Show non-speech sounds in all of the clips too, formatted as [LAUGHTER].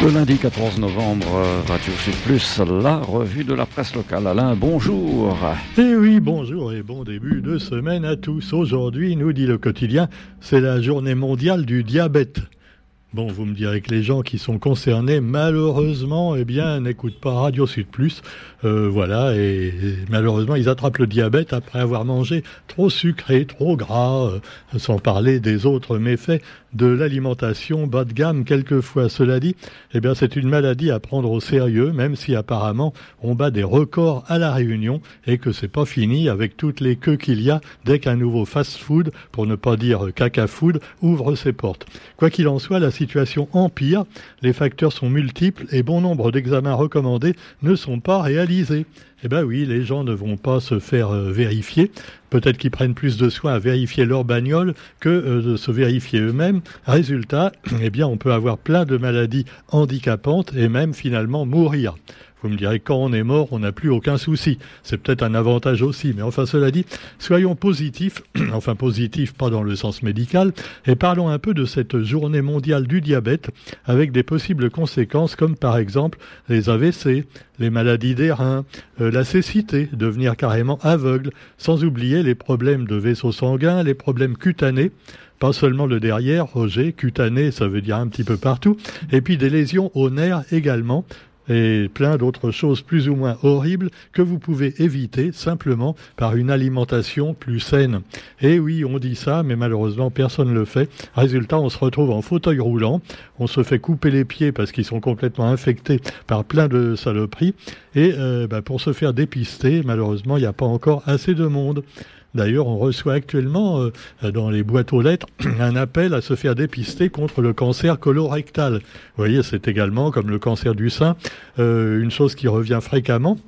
Le lundi 14 novembre, Radio Sud Plus, la revue de la presse locale. Alain, bonjour. Eh oui, bonjour et bon début de semaine à tous. Aujourd'hui, nous dit le quotidien, c'est la journée mondiale du diabète. Bon, vous me direz que les gens qui sont concernés, malheureusement, eh bien, n'écoutent pas Radio Sud Plus. Euh, voilà, et, malheureusement, ils attrapent le diabète après avoir mangé trop sucré, trop gras, euh, sans parler des autres méfaits de l'alimentation bas de gamme quelquefois. Cela dit, eh bien, c'est une maladie à prendre au sérieux, même si apparemment on bat des records à la Réunion et que c'est pas fini avec toutes les queues qu'il y a dès qu'un nouveau fast-food, pour ne pas dire caca-food, ouvre ses portes. Quoi qu'il en soit, la situation empire, les facteurs sont multiples et bon nombre d'examens recommandés ne sont pas réalisés. Eh bien oui, les gens ne vont pas se faire euh, vérifier. Peut-être qu'ils prennent plus de soin à vérifier leur bagnole que euh, de se vérifier eux-mêmes. Résultat, [CLEARS THROAT] eh bien on peut avoir plein de maladies handicapantes et même finalement mourir. Vous me direz, quand on est mort, on n'a plus aucun souci. C'est peut-être un avantage aussi. Mais enfin, cela dit, soyons positifs, [CLEARS THROAT] enfin positifs pas dans le sens médical, et parlons un peu de cette journée mondiale du diabète, avec des possibles conséquences comme par exemple les AVC, les maladies des reins, euh, la cécité, devenir carrément aveugle, sans oublier les problèmes de vaisseaux sanguins, les problèmes cutanés, pas seulement le derrière, Roger, cutané, ça veut dire un petit peu partout, et puis des lésions aux nerfs également, et plein d'autres choses plus ou moins horribles que vous pouvez éviter simplement par une alimentation plus saine. Et oui, on dit ça, mais malheureusement personne ne le fait. Résultat, on se retrouve en fauteuil roulant, on se fait couper les pieds parce qu'ils sont complètement infectés par plein de saloperies, et euh, bah, pour se faire dépister, malheureusement, il n'y a pas encore assez de monde. D'ailleurs, on reçoit actuellement euh, dans les boîtes aux lettres [CLEARS THROAT] un appel à se faire dépister contre le cancer colorectal. Vous voyez, c'est également, comme le cancer du sein, euh, une chose qui revient fréquemment.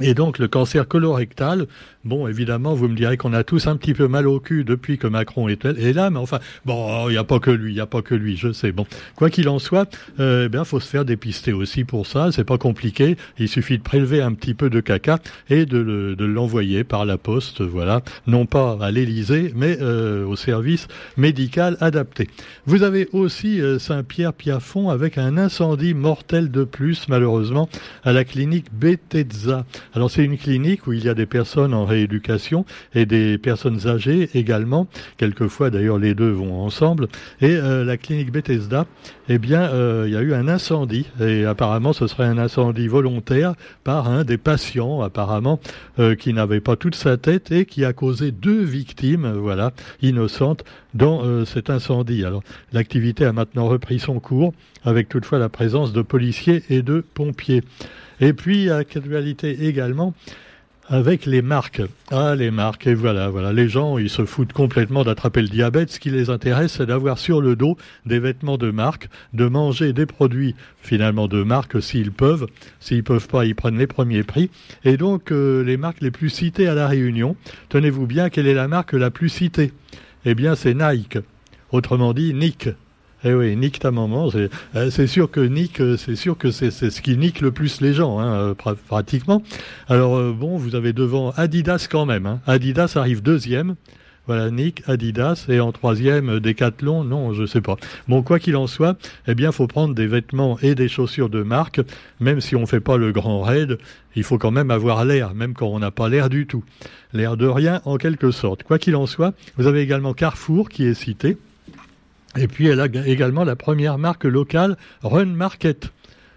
Et donc le cancer colorectal, bon évidemment vous me direz qu'on a tous un petit peu mal au cul depuis que Macron est, là, mais enfin bon il n'y a pas que lui, il n'y a pas que lui, je sais. Bon quoi qu'il en soit, euh, eh bien faut se faire dépister aussi pour ça, c'est pas compliqué. Il suffit de prélever un petit peu de caca et de, l'envoyer par la poste, voilà, non pas à l'Élysée, mais euh, au service médical adapté. Vous avez aussi euh, Saint-Pierre-Piafond avec un incendie mortel de plus malheureusement à la clinique Bethesda. Alors c'est une clinique où il y a des personnes en rééducation et des personnes âgées également. Quelquefois d'ailleurs les deux vont ensemble. Et euh, la clinique Bethesda, eh bien euh, il y a eu un incendie et apparemment ce serait un incendie volontaire par un des patients apparemment euh, qui n'avait pas toute sa tête et qui a causé deux victimes, voilà, innocentes dans cet incendie. Alors l'activité a maintenant repris son cours avec toutefois la présence de policiers et de pompiers. Et puis, actualité également, avec les marques. Ah, les marques, et voilà, voilà. Les gens, ils se foutent complètement d'attraper le diabète. Ce qui les intéresse, c'est d'avoir sur le dos des vêtements de marque, de manger des produits finalement de marque s'ils peuvent. S'ils peuvent pas, ils prennent les premiers prix. Et donc, euh, les marques les plus citées à la Réunion, tenez-vous bien, quelle est la marque la plus citée? Eh bien, c'est Nike. Autrement dit, Nick. Eh oui, nique ta maman. C'est euh, sûr que euh, c'est sûr que c'est ce qui nique le plus les gens, hein, euh, pratiquement. Alors bon, vous avez devant Adidas quand même. Hein. Adidas arrive deuxième. Voilà, Nick, Adidas, et en troisième, Decathlon, non, je sais pas. Bon, quoi qu'il en soit, eh bien, faut prendre des vêtements et des chaussures de marque, même si on fait pas le grand raid, il faut quand même avoir l'air, même quand on n'a pas l'air du tout. L'air de rien, en quelque sorte. Quoi qu'il en soit, vous avez également Carrefour qui est cité. Et puis elle a également la première marque locale, Run Market.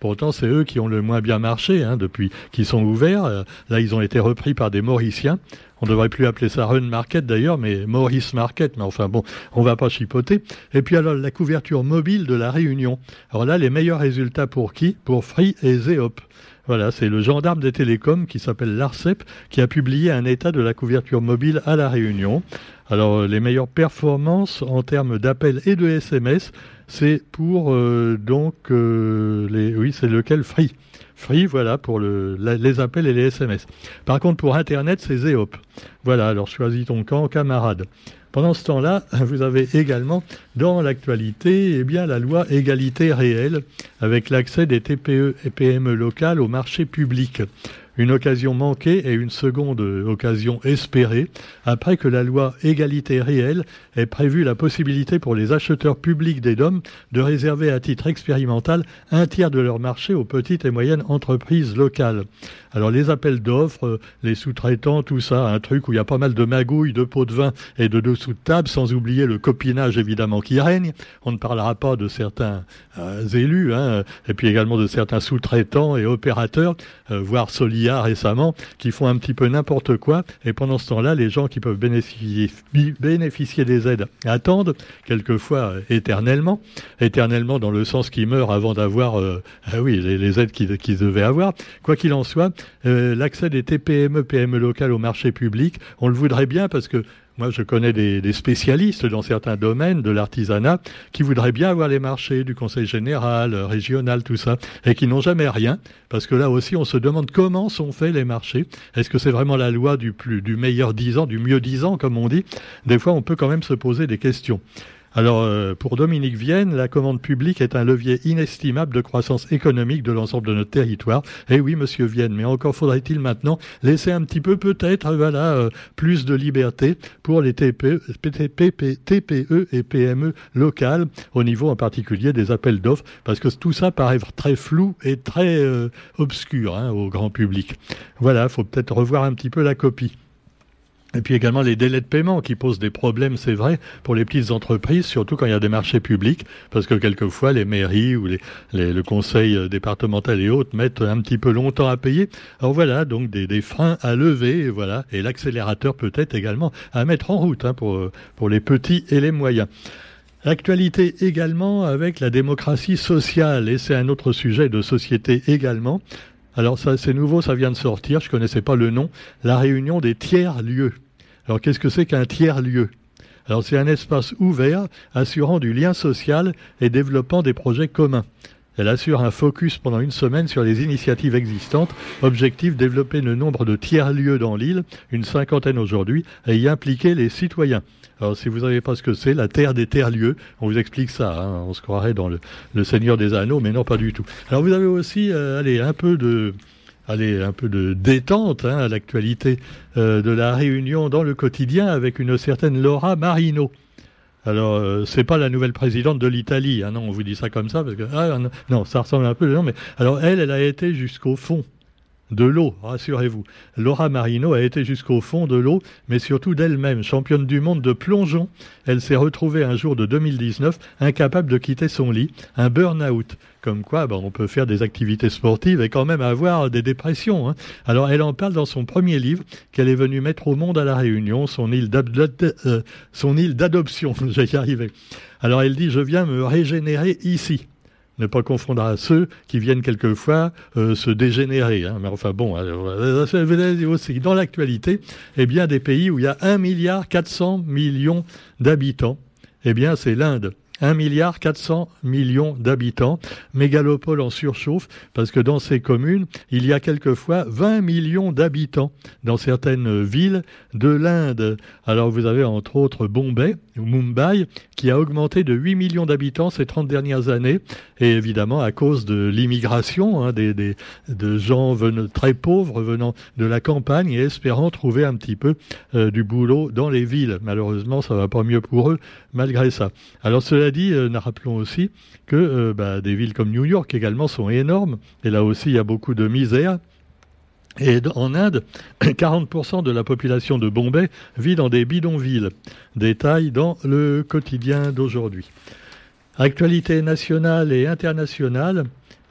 Pourtant, c'est eux qui ont le moins bien marché hein, depuis qu'ils sont ouverts. Euh, là, ils ont été repris par des Mauriciens. On ne devrait plus appeler ça Run Market d'ailleurs, mais Maurice Market. Mais enfin bon, on va pas chipoter. Et puis alors, la couverture mobile de la Réunion. Alors là, les meilleurs résultats pour qui? Pour Free et Zeop. Voilà, c'est le gendarme des télécoms qui s'appelle l'ARCEP qui a publié un état de la couverture mobile à La Réunion. Alors, les meilleures performances en termes d'appels et de SMS, c'est pour euh, donc euh, les. Oui, c'est lequel? Free. Free, voilà, pour le, les appels et les SMS. Par contre, pour Internet, c'est Zeop. Voilà, alors choisis ton camp, camarade. Pendant ce temps-là, [LAUGHS] vous avez également dans l'actualité eh bien, la loi égalité réelle avec l'accès des TPE et PME locales au marché public. Une occasion manquée et une seconde occasion espérée, après que la loi égalité réelle ait prévu la possibilité pour les acheteurs publics des DOM de réserver à titre expérimental un tiers de leur marché aux petites et moyennes entreprises locales. Alors les appels d'offres, les sous-traitants, tout ça, un truc où il y a pas mal de magouilles, de pots de vin et de dessous de table, sans oublier le copinage évidemment qui règne. On ne parlera pas de certains euh, élus, hein, et puis également de certains sous-traitants et opérateurs, euh, voire Solia récemment, qui font un petit peu n'importe quoi. Et pendant ce temps-là, les gens qui peuvent bénéficier, bénéficier des aides attendent, quelquefois euh, éternellement, éternellement dans le sens qu'ils meurent avant d'avoir, ah oui, les, aides qu'ils devaient avoir. Quoi qu'il en soit, euh, l'accès des TPME, PME locales au marché public, on le voudrait bien parce que moi, je connais des, spécialistes dans certains domaines de l'artisanat qui voudraient bien avoir les marchés du Conseil général, régional, tout ça, et qui n'ont jamais rien, parce que là aussi, on se demande comment sont faits les marchés. Est-ce que c'est vraiment la loi du plus, du meilleur ans, du mieux ans, comme on dit? Des fois, on peut quand même se poser des questions. Alors, euh, pour Dominique Vienne, la commande publique est un levier inestimable de croissance économique de l'ensemble de notre territoire. Eh oui, monsieur Vienne, mais encore faudrait-il maintenant laisser un petit peu, peut-être, voilà, euh, plus de liberté pour les TPE, TPE et PME locales, au niveau en particulier des appels d'offres, parce que tout ça paraît très flou et très euh, obscur hein, au grand public. Voilà, faut peut-être revoir un petit peu la copie. Et puis également les délais de paiement qui posent des problèmes, c'est vrai, pour les petites entreprises, surtout quand il y a des marchés publics, parce que quelquefois les mairies ou les, le conseil euh, départemental et autres mettent un petit peu longtemps à payer. Alors voilà, donc des, des freins à lever, et voilà, et l'accélérateur peut-être également à mettre en route hein, pour, euh, pour les petits et les moyens. L'actualité également avec la démocratie sociale, et c'est un autre sujet de société également. Alors c'est nouveau, ça vient de sortir, je connaissais pas le nom, la réunion des tiers-lieux. Alors qu'est-ce que c'est qu'un tiers-lieu Alors c'est un espace ouvert assurant du lien social et développant des projets communs. Elle assure un focus pendant une semaine sur les initiatives existantes. Objectif développer le nombre de tiers-lieux dans l'île, une cinquantaine aujourd'hui, et y impliquer les citoyens. Alors si vous savez pas ce que c'est, la terre des terres-lieux, on vous explique ça. Hein. on se croirait dans le, Seigneur des Anneaux, mais non pas du tout. Alors vous avez aussi, euh, allez, un peu de, allez, un peu de détente hein, à l'actualité euh, de la Réunion dans le quotidien avec une certaine Laura Marino. Alors, euh, c'est pas la nouvelle présidente de l'Italie. Hein, non, on vous dit ça comme ça parce que ah, non, ça ressemble un peu. Non, mais alors elle, elle a été jusqu'au fond de l'eau, rassurez-vous. Laura Marino a été jusqu'au fond de l'eau, mais surtout d'elle-même, championne du monde de plongeon. Elle s'est retrouvée un jour de 2019 incapable de quitter son lit, un burn-out. Comme quoi, ben, on peut faire des activités sportives et quand même avoir des dépressions. Hein. Alors, elle en parle dans son premier livre qu'elle est venue mettre au monde à la Réunion, son île euh, d'adoption. [LAUGHS] J'ai y arrivé. Alors, elle dit, je viens me régénérer ici ne pas confondre à ceux qui viennent quelquefois euh, se dégénérer. Hein. Mais enfin bon, aussi dans l'actualité, eh bien des pays où il y a 1 milliard 400 millions d'habitants, eh bien c'est l'Inde. 1 milliard 400 millions d'habitants, mégalopole en surchauffe, parce que dans ces communes, il y a quelquefois 20 millions d'habitants dans certaines villes de l'Inde. Alors vous avez entre autres Bombay, Mumbai, qui a augmenté de 8 millions d'habitants ces 30 dernières années, et évidemment à cause de l'immigration, hein, des, de gens très pauvres venant de la campagne et espérant trouver un petit peu euh, du boulot dans les villes. Malheureusement, ça va pas mieux pour eux malgré ça. Alors cela dit, euh, rappelons aussi que euh, bah, des villes comme New York également sont énormes, et là aussi il y a beaucoup de misère. Et en Inde, [CLEARS THROAT] 40% de la population de Bombay vit dans des bidonvilles. Détail dans le quotidien d'aujourd'hui. Actualité nationale et internationale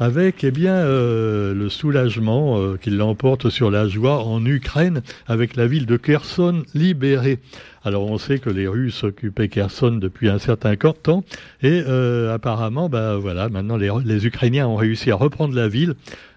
avec eh bien euh, le soulagement euh, qui l'emporte sur la joie en Ukraine avec la ville de Kherson libérée. Alors on sait que les Russes occupaient Kherson depuis un certain temps et euh, apparemment, bah voilà, maintenant les Ukrainiens ont réussi à reprendre la ville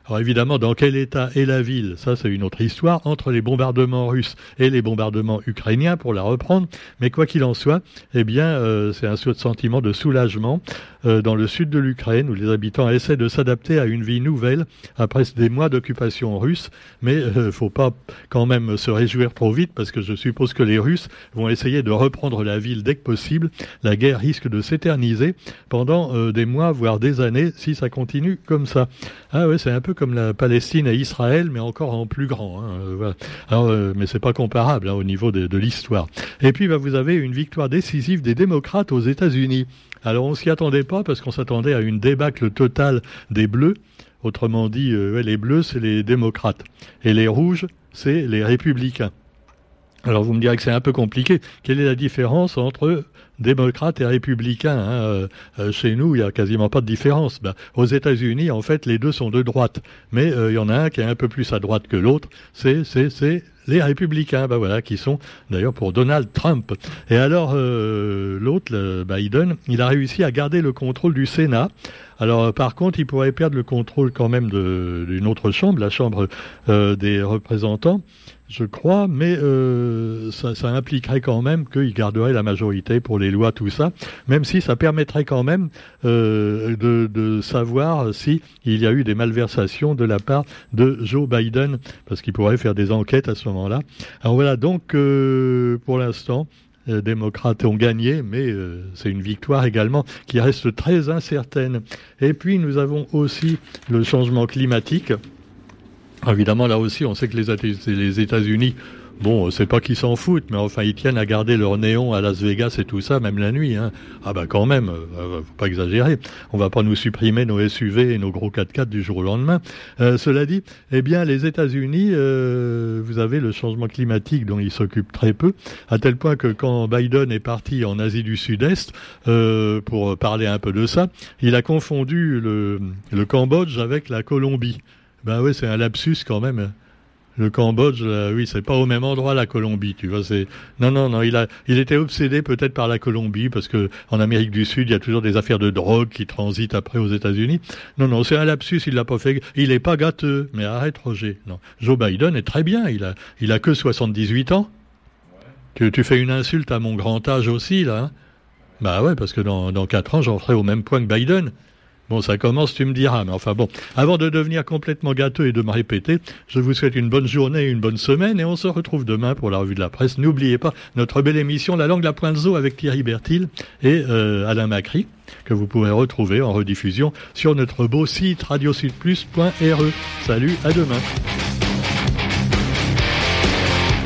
alors évidemment, dans quel état est la ville? Ça, c'est une autre histoire, entre les bombardements russes et les bombardements ukrainiens, pour la reprendre. Mais quoi qu'il en soit, eh bien, euh, c'est un sentiment de soulagement euh, dans le sud de l'Ukraine, où les habitants essaient de s'adapter à une vie nouvelle après des mois d'occupation russe. Mais il euh, faut pas quand même se réjouir trop vite, parce que je suppose que les Russes vont essayer de reprendre la ville dès que possible. La guerre risque de s'éterniser pendant des mois, voire des années, si ça continue comme ça. Ah ouais, c'est un peu comme la Palestine et Israël, mais encore en plus grand. Hein, euh, Alors, euh, mais c'est pas comparable hein, au niveau de, de l'histoire. Et puis, bah, vous avez une victoire décisive des démocrates aux États-Unis. Alors, on s'y attendait pas parce qu'on s'attendait à une débâcle totale des Bleus. Autrement dit, euh, les bleus, c'est les démocrates. Et les rouges, c'est les républicains. Alors vous me direz que c'est un peu compliqué. Quelle est la différence entre démocrates et républicains hein euh, euh, Chez nous, il n'y a quasiment pas de différence. Ben, aux États-Unis, en fait, les deux sont de droite. Mais il y en a un qui est un peu plus à droite que l'autre. C'est, c'est, c'est les républicains, ben voilà, qui sont d'ailleurs pour Donald Trump. Et alors l'autre, Biden, il a réussi à garder le contrôle du Sénat. Alors par contre, il pourrait perdre le contrôle quand même d'une autre chambre, la Chambre euh, des représentants, je crois, mais euh, ça, impliquerait quand même qu'il garderait la majorité pour les lois, tout ça, même si ça permettrait quand même euh, de, savoir si il y a eu des malversations de la part de Joe Biden, parce qu'il pourrait faire des enquêtes à ce moment-là. Alors voilà, donc euh, pour l'instant, les démocrates ont gagné, mais c'est une victoire également qui reste très incertaine. Et puis nous avons aussi le changement climatique. Évidemment, là aussi, on sait que les États-Unis Bon, c'est pas qu'ils s'en foutent, mais enfin, ils tiennent à garder leur néon à Las Vegas et tout ça, même la nuit. Hein. Ah bah quand même, euh, faut pas exagérer. On va pas nous supprimer nos SUV et nos gros 4x4 du jour au lendemain. Euh, cela dit, eh bien, les États-Unis, euh, vous avez le changement climatique dont ils s'occupent très peu, à tel point que quand Biden est parti en Asie du Sud-Est pour parler un peu de ça, il a confondu le Cambodge avec la Colombie. Ben oui, c'est un lapsus quand même. Le Cambodge, oui, c'est pas au même endroit la Colombie, tu vois. Non, non, non. Il a, il était obsédé peut-être par la Colombie parce que en Amérique du Sud, il y a toujours des affaires de drogue qui transitent après aux États-Unis. Non, non, c'est un lapsus. Il l'a pas fait. Il est pas gâteux. Mais arrête, Roger. Non, Joe Biden est très bien. Il a, il a que 78 ans. Tu, tu fais une insulte à mon grand âge aussi là. Hein bah ouais, parce que dans, dans 4 ans, j'en ferai au même point que Biden. Bon, ça commence, tu me diras, mais enfin bon. Avant de devenir complètement gâteux et de me répéter, je vous souhaite une bonne journée, une bonne semaine, et on se retrouve demain pour la revue de la presse. N'oubliez pas notre belle émission La langue, la pointe zoo avec Thierry Bertil et euh, Alain Macri, que vous pourrez retrouver en rediffusion sur notre beau site radiosudplus.re. Salut, à demain.